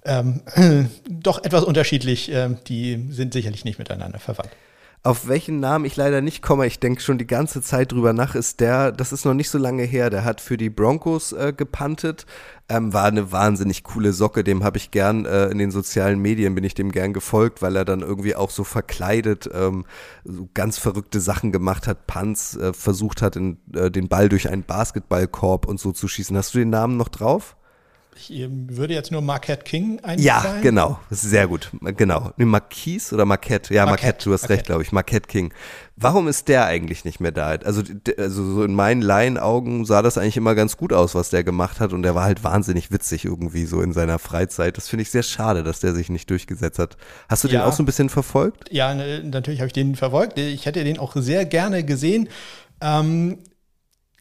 ähm, doch etwas unterschiedlich. Ähm, die sind sicherlich nicht miteinander verwandt auf welchen Namen ich leider nicht komme, ich denke schon die ganze Zeit drüber nach, ist der, das ist noch nicht so lange her, der hat für die Broncos äh, gepantet, ähm, war eine wahnsinnig coole Socke, dem habe ich gern äh, in den sozialen Medien, bin ich dem gern gefolgt, weil er dann irgendwie auch so verkleidet ähm, so ganz verrückte Sachen gemacht hat, Punts, äh, versucht hat, in, äh, den Ball durch einen Basketballkorb und so zu schießen. Hast du den Namen noch drauf? Ich würde jetzt nur Marquette King einfallen. Ja, genau. Sehr gut. Genau. Nee, Marquise oder Marquette? Ja, Marquette, Marquette du hast Marquette. recht, glaube ich. Marquette King. Warum ist der eigentlich nicht mehr da? Also, also so in meinen Laienaugen sah das eigentlich immer ganz gut aus, was der gemacht hat. Und der war halt wahnsinnig witzig irgendwie so in seiner Freizeit. Das finde ich sehr schade, dass der sich nicht durchgesetzt hat. Hast du ja. den auch so ein bisschen verfolgt? Ja, ne, natürlich habe ich den verfolgt. Ich hätte den auch sehr gerne gesehen. Ähm,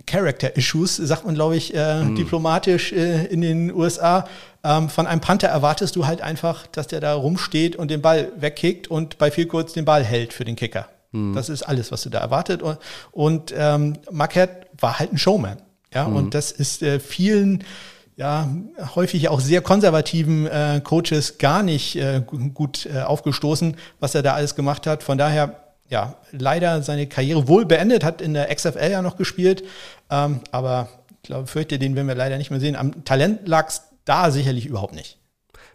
Character Issues, sagt man, glaube ich, äh, mm. diplomatisch äh, in den USA. Ähm, von einem Panther erwartest du halt einfach, dass der da rumsteht und den Ball wegkickt und bei viel kurz den Ball hält für den Kicker. Mm. Das ist alles, was du da erwartet. Und, und ähm, Marquette war halt ein Showman. Ja, mm. und das ist äh, vielen ja, häufig auch sehr konservativen äh, Coaches gar nicht äh, gut äh, aufgestoßen, was er da alles gemacht hat. Von daher ja, leider seine Karriere wohl beendet, hat in der XFL ja noch gespielt, ähm, aber ich glaube, fürchte, den werden wir leider nicht mehr sehen. Am Talent lag es da sicherlich überhaupt nicht.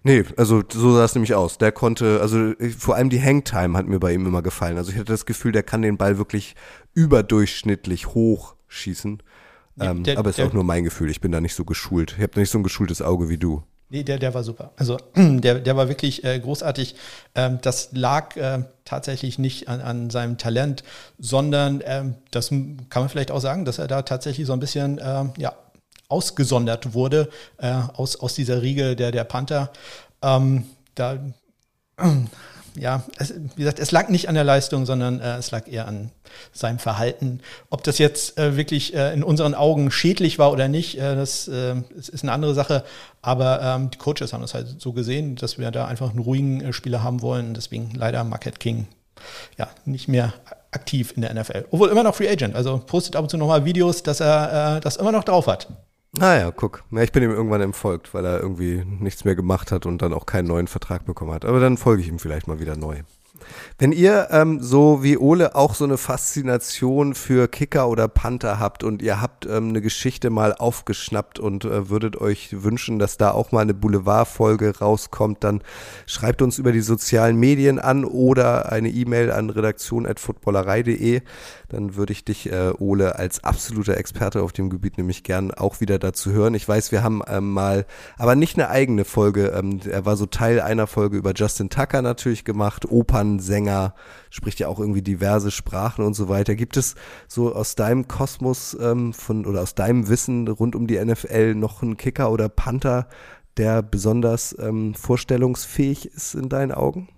Nee, also so sah es nämlich aus. Der konnte, also vor allem die Hangtime hat mir bei ihm immer gefallen. Also ich hatte das Gefühl, der kann den Ball wirklich überdurchschnittlich hoch schießen. Ähm, der, aber ist auch nur mein Gefühl. Ich bin da nicht so geschult. Ich habe nicht so ein geschultes Auge wie du. Nee, der, der war super. Also der, der war wirklich äh, großartig. Ähm, das lag äh, tatsächlich nicht an, an seinem Talent, sondern ähm, das kann man vielleicht auch sagen, dass er da tatsächlich so ein bisschen ähm, ja, ausgesondert wurde äh, aus, aus dieser Riege der, der Panther. Ähm, da ja, es, wie gesagt, es lag nicht an der Leistung, sondern äh, es lag eher an seinem Verhalten. Ob das jetzt äh, wirklich äh, in unseren Augen schädlich war oder nicht, äh, das, äh, das, ist eine andere Sache. Aber ähm, die Coaches haben es halt so gesehen, dass wir da einfach einen ruhigen äh, Spieler haben wollen. Deswegen leider Marquette King ja nicht mehr aktiv in der NFL. Obwohl immer noch Free Agent. Also postet ab und zu nochmal Videos, dass er das immer noch drauf hat. Ah ja, guck. Ja, ich bin ihm irgendwann entfolgt, weil er irgendwie nichts mehr gemacht hat und dann auch keinen neuen Vertrag bekommen hat. Aber dann folge ich ihm vielleicht mal wieder neu. Wenn ihr ähm, so wie Ole auch so eine Faszination für Kicker oder Panther habt und ihr habt ähm, eine Geschichte mal aufgeschnappt und äh, würdet euch wünschen, dass da auch mal eine Boulevardfolge rauskommt, dann schreibt uns über die sozialen Medien an oder eine E-Mail an redaktion.footballerei.de. Dann würde ich dich, äh, Ole, als absoluter Experte auf dem Gebiet nämlich gern auch wieder dazu hören. Ich weiß, wir haben ähm, mal, aber nicht eine eigene Folge. Ähm, er war so Teil einer Folge über Justin Tucker natürlich gemacht, Opernsänger, spricht ja auch irgendwie diverse Sprachen und so weiter. Gibt es so aus deinem Kosmos ähm, von oder aus deinem Wissen rund um die NFL noch einen Kicker oder Panther, der besonders ähm, vorstellungsfähig ist in deinen Augen?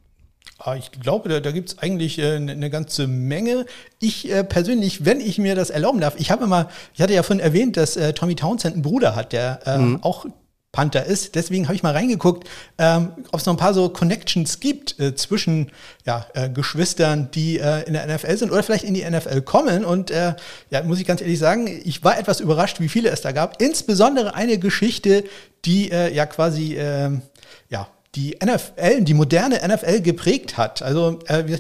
Ah, ich glaube, da, da gibt es eigentlich äh, eine ne ganze Menge. Ich äh, persönlich, wenn ich mir das erlauben darf, ich habe immer, ich hatte ja vorhin erwähnt, dass äh, Tommy Townsend einen Bruder hat, der äh, mhm. auch Panther ist. Deswegen habe ich mal reingeguckt, ähm, ob es noch ein paar so Connections gibt äh, zwischen ja, äh, Geschwistern, die äh, in der NFL sind oder vielleicht in die NFL kommen. Und äh, ja, muss ich ganz ehrlich sagen, ich war etwas überrascht, wie viele es da gab. Insbesondere eine Geschichte, die äh, ja quasi ähm, die NFL, die moderne NFL geprägt hat. Also äh,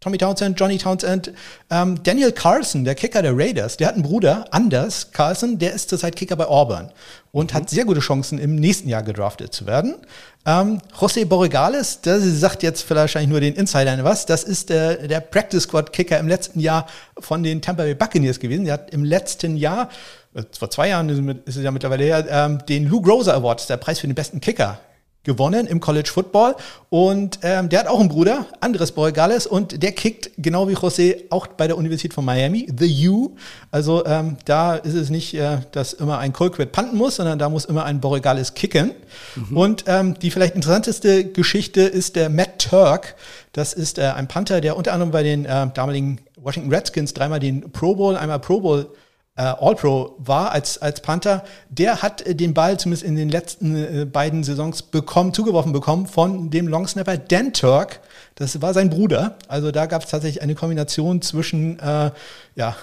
Tommy Townsend, Johnny Townsend, ähm, Daniel Carlson, der Kicker der Raiders, der hat einen Bruder, Anders Carlson, der ist zurzeit Kicker bei Auburn und mhm. hat sehr gute Chancen, im nächsten Jahr gedraftet zu werden. Ähm, José Borregales, das sagt jetzt wahrscheinlich nur den Insidern was, das ist der, der Practice Squad Kicker im letzten Jahr von den Tampa Bay Buccaneers gewesen. Der hat im letzten Jahr, äh, vor zwei Jahren ist es ja mittlerweile her, ähm, den Lou Groza Award, der Preis für den besten Kicker, gewonnen im College Football. Und ähm, der hat auch einen Bruder, Andres Borregales, und der kickt genau wie José auch bei der Universität von Miami, The U. Also ähm, da ist es nicht, äh, dass immer ein Colquitt panten muss, sondern da muss immer ein Borregales kicken. Mhm. Und ähm, die vielleicht interessanteste Geschichte ist der Matt Turk. Das ist äh, ein Panther, der unter anderem bei den äh, damaligen Washington Redskins dreimal den Pro Bowl, einmal Pro Bowl äh, All-Pro war als, als Panther, der hat äh, den Ball zumindest in den letzten äh, beiden Saisons bekommen, zugeworfen bekommen von dem Longsnapper Dan Turk. Das war sein Bruder. Also da gab es tatsächlich eine Kombination zwischen äh, ja,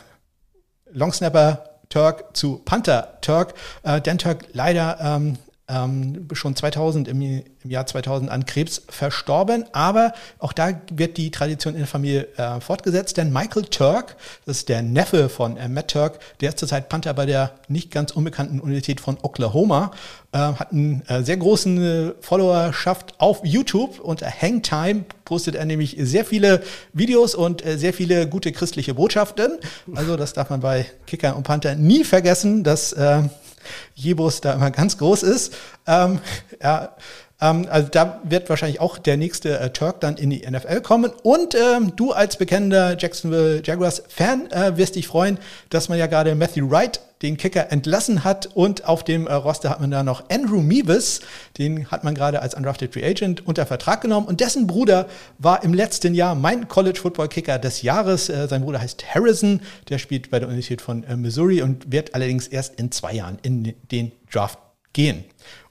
Longsnapper Turk zu Panther Turk. Äh, Dan Turk leider ähm, ähm, schon 2000 im, im, Jahr 2000 an Krebs verstorben. Aber auch da wird die Tradition in der Familie äh, fortgesetzt, denn Michael Turk, das ist der Neffe von äh, Matt Turk, der ist zurzeit Panther bei der nicht ganz unbekannten Universität von Oklahoma, äh, hat einen äh, sehr großen äh, Followerschaft auf YouTube und Hangtime postet er nämlich sehr viele Videos und äh, sehr viele gute christliche Botschaften. Also das darf man bei Kicker und Panther nie vergessen, dass Jebus da immer ganz groß ist. Ähm, ja, ähm, also da wird wahrscheinlich auch der nächste äh, Turk dann in die NFL kommen. Und ähm, du als bekennender Jacksonville Jaguars-Fan äh, wirst dich freuen, dass man ja gerade Matthew Wright den Kicker entlassen hat und auf dem äh, Roster hat man da noch Andrew Meevis, den hat man gerade als Undrafted Free Agent unter Vertrag genommen und dessen Bruder war im letzten Jahr mein College Football Kicker des Jahres. Äh, sein Bruder heißt Harrison, der spielt bei der Universität von äh, Missouri und wird allerdings erst in zwei Jahren in den Draft gehen.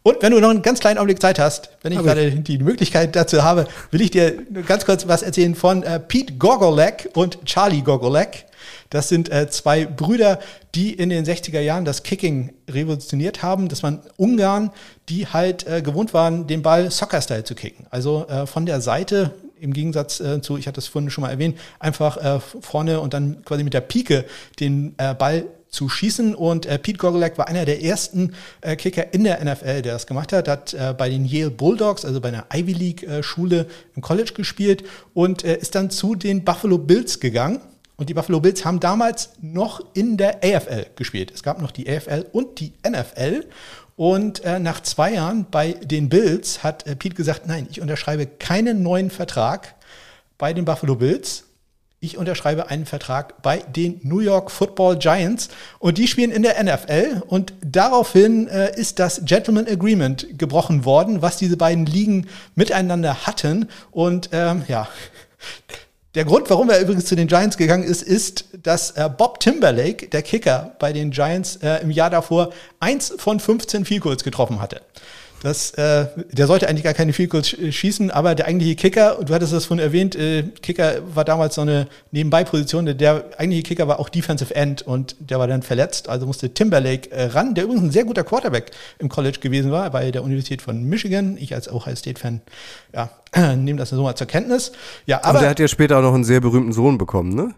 Und wenn du noch einen ganz kleinen Augenblick Zeit hast, wenn ich Aber gerade die Möglichkeit dazu habe, will ich dir ganz kurz was erzählen von äh, Pete Gogolek und Charlie Gogolek. Das sind äh, zwei Brüder, die in den 60er Jahren das Kicking revolutioniert haben. Das waren Ungarn, die halt äh, gewohnt waren, den Ball Soccer-Style zu kicken. Also äh, von der Seite im Gegensatz äh, zu, ich hatte das vorhin schon mal erwähnt, einfach äh, vorne und dann quasi mit der Pike den äh, Ball zu schießen. Und äh, Pete Gogolek war einer der ersten äh, Kicker in der NFL, der das gemacht hat. Hat äh, bei den Yale Bulldogs, also bei einer Ivy League äh, Schule im College gespielt und äh, ist dann zu den Buffalo Bills gegangen. Und die Buffalo Bills haben damals noch in der AFL gespielt. Es gab noch die AFL und die NFL. Und äh, nach zwei Jahren bei den Bills hat äh, Pete gesagt, nein, ich unterschreibe keinen neuen Vertrag bei den Buffalo Bills ich unterschreibe einen Vertrag bei den New York Football Giants und die spielen in der NFL und daraufhin äh, ist das Gentleman Agreement gebrochen worden, was diese beiden Ligen miteinander hatten und ähm, ja. Der Grund, warum er übrigens zu den Giants gegangen ist, ist, dass äh, Bob Timberlake, der Kicker bei den Giants, äh, im Jahr davor eins von 15 Field getroffen hatte. Das, äh, der sollte eigentlich gar keine Field schießen, aber der eigentliche Kicker, du hattest das vorhin erwähnt, äh, Kicker war damals so eine Nebenbei-Position, der, eigentliche Kicker war auch Defensive End und der war dann verletzt, also musste Timberlake äh, ran, der übrigens ein sehr guter Quarterback im College gewesen war, bei der Universität von Michigan. Ich als Ohio State-Fan, ja, nehme das so mal zur Kenntnis. Ja, Aber aber der hat ja später auch noch einen sehr berühmten Sohn bekommen, ne?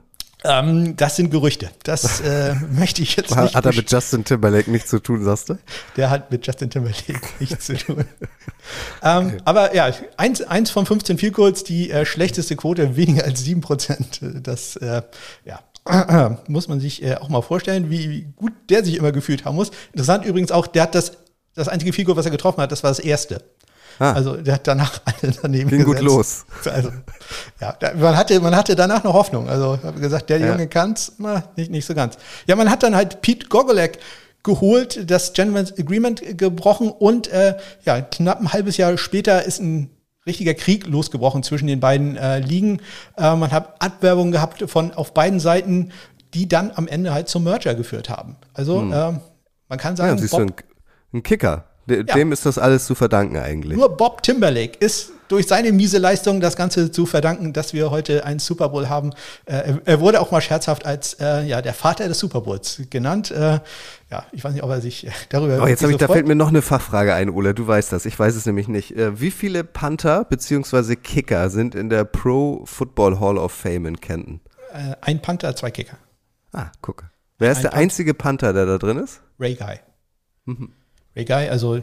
Ähm, das sind Gerüchte. Das äh, möchte ich jetzt nicht Hat er mit Justin Timberlake nichts zu tun, sagst du? Der hat mit Justin Timberlake nichts zu tun. ähm, aber ja, eins, eins von 15 Field Goals, die äh, schlechteste Quote, weniger als 7 Prozent. Das, äh, ja, muss man sich äh, auch mal vorstellen, wie, gut der sich immer gefühlt haben muss. Interessant übrigens auch, der hat das, das einzige Goal, was er getroffen hat, das war das erste. Ah. Also der hat danach alle daneben Ging gut gesetzt. los. Also, ja, man, hatte, man hatte danach noch Hoffnung. Also habe gesagt, der Ja. Junge kann's, na, nicht, nicht so ganz. Ja, man hat dann halt Pete Gogolek geholt, das Gentleman's Agreement gebrochen und äh, ja, knapp ein halbes Jahr später ist ein richtiger Krieg losgebrochen zwischen den beiden äh, Ligen. Äh, man hat Abwerbungen gehabt von auf beiden Seiten, die dann am Ende halt zum Merger geführt haben. Also ähm, man kann Ja, sagen, du, Bob, ein, ein Kicker. De, Dem ist das alles zu verdanken eigentlich. nur Bob Timberlake ist durch seine miese Leistung das Ganze zu verdanken, dass wir heute einen Super Bowl haben. Äh, er- wurde auch mal scherzhaft als äh, ja, der Vater des Super Bowls genannt. Äh, ja, ich weiß nicht, ob er sich darüber. Oh, jetzt habe ich, da fällt mir noch eine Fachfrage ein, Ole. Du weißt das. Ich weiß es nämlich nicht. Äh, wie viele Panther bzw. Kicker sind in der Pro Football Hall of Fame in Kenton? äh, ein Panther, zwei Kicker. Ah, guck. Wer ist Ein der Panther. einzige Panther, der da drin ist? Ray Guy. Mhm. Ray Guy, also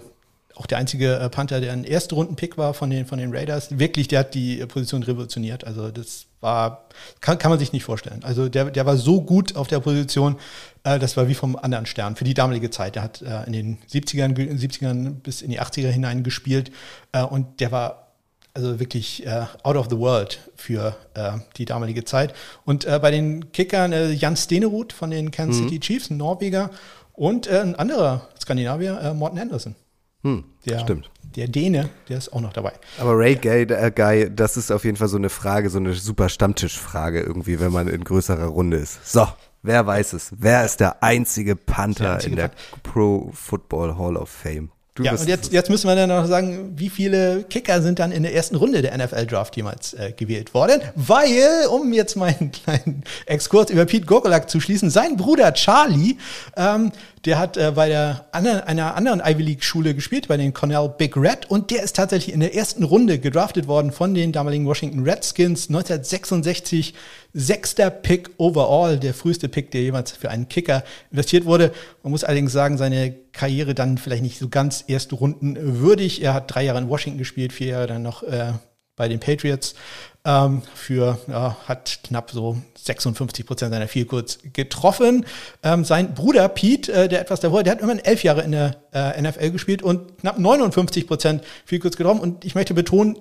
auch der einzige äh, Panther, der ein erste Runden-Pick war von den, von den Raiders. Wirklich, der hat die äh, Position revolutioniert. Also das war, kann, kann man sich nicht vorstellen. Also der, der war so gut auf der Position, äh, das war wie vom anderen Stern für die damalige Zeit. Der hat äh, in den 70ern, ge- 70ern bis in die 80er hinein gespielt äh, und der war also wirklich äh, out of the world für äh, die damalige Zeit. Und äh, bei den Kickern äh, Jan Stenerud von den Kansas City Chiefs, ein Norweger, und äh, ein anderer Skandinavier, äh, Morten Anderson. Hm, Der, stimmt. Der Däne, der ist auch noch dabei. Aber Ray Guy, äh, Guy, das ist auf jeden Fall so eine Frage, so eine super Stammtischfrage irgendwie, wenn man in größerer Runde ist. So, wer weiß es? Wer ist der einzige Panther Der einzige in der Pro Football Hall of Fame? Du ja, und jetzt, jetzt müssen wir dann noch sagen, wie viele Kicker sind dann in der ersten Runde der NFL-Draft jemals äh, gewählt worden? Weil, um jetzt meinen kleinen Exkurs über Pete Gogolak zu schließen, sein Bruder Charlie, ähm, der hat äh, bei der anderen, einer anderen Ivy League-Schule gespielt, bei den Cornell Big Red, und der ist tatsächlich in der ersten Runde gedraftet worden von den damaligen Washington Redskins 1966. Sechster Pick overall, der früheste Pick, der jemals für einen Kicker investiert wurde. Man muss allerdings sagen, seine Karriere dann vielleicht nicht so ganz erste Runden würdig. Er hat drei Jahre in Washington gespielt, vier Jahre dann noch äh, bei den Patriots. Ähm, für, ja, hat knapp so 56 Prozent seiner Field Goals getroffen. Ähm, sein Bruder Pete, äh, der etwas davor, der hat immerhin elf Jahre in der äh, NFL gespielt und knapp 59 Prozent Field Goals getroffen. Und ich möchte betonen,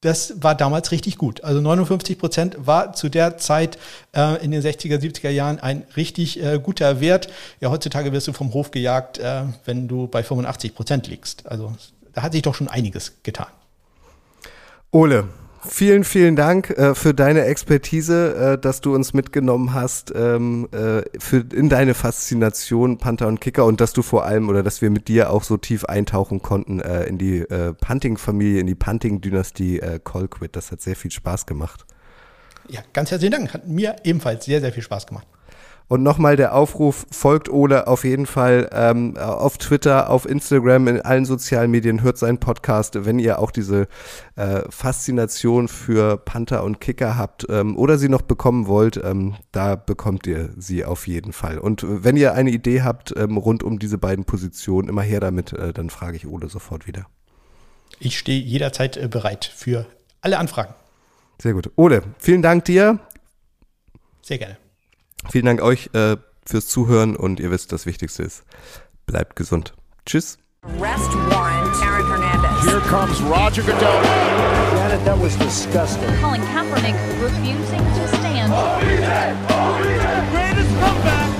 das war damals richtig gut. Also 59 Prozent war zu der Zeit äh, in den 60er, 70er Jahren ein richtig äh, guter Wert. Ja, heutzutage wirst du vom Hof gejagt, äh, wenn du bei 85 Prozent liegst. Also da hat sich doch schon einiges getan. Ole, vielen, vielen Dank äh, für deine Expertise, äh, dass du uns mitgenommen hast ähm, äh, für, in deine Faszination Panther und Kicker und dass du vor allem oder dass wir mit dir auch so tief eintauchen konnten äh, in die äh, Punting-Familie, in die Punting-Dynastie äh, Colquitt. Das hat sehr viel Spaß gemacht. Ja, ganz herzlichen Dank. Hat mir ebenfalls sehr, sehr viel Spaß gemacht. Und nochmal der Aufruf, folgt Ole auf jeden Fall ähm, auf Twitter, auf Instagram, in allen sozialen Medien, hört seinen Podcast, wenn ihr auch diese äh, Faszination für Panther und Kicker habt ähm, oder sie noch bekommen wollt, ähm, da bekommt ihr sie auf jeden Fall. Und wenn ihr eine Idee habt ähm, rund um diese beiden Positionen, immer her damit, äh, dann frage ich Ole sofort wieder. Ich stehe jederzeit äh, bereit für alle Anfragen. Sehr gut. Ole, vielen Dank dir. Sehr gerne. Vielen Dank euch äh, fürs Zuhören und ihr wisst, das Wichtigste ist, bleibt gesund. Tschüss. Arrest warrant, Aaron Hernandez. Here comes Roger Goodell. Janet, that was disgusting. Colin Kaepernick refusing to stand. Greatest comeback in Super Bowl history.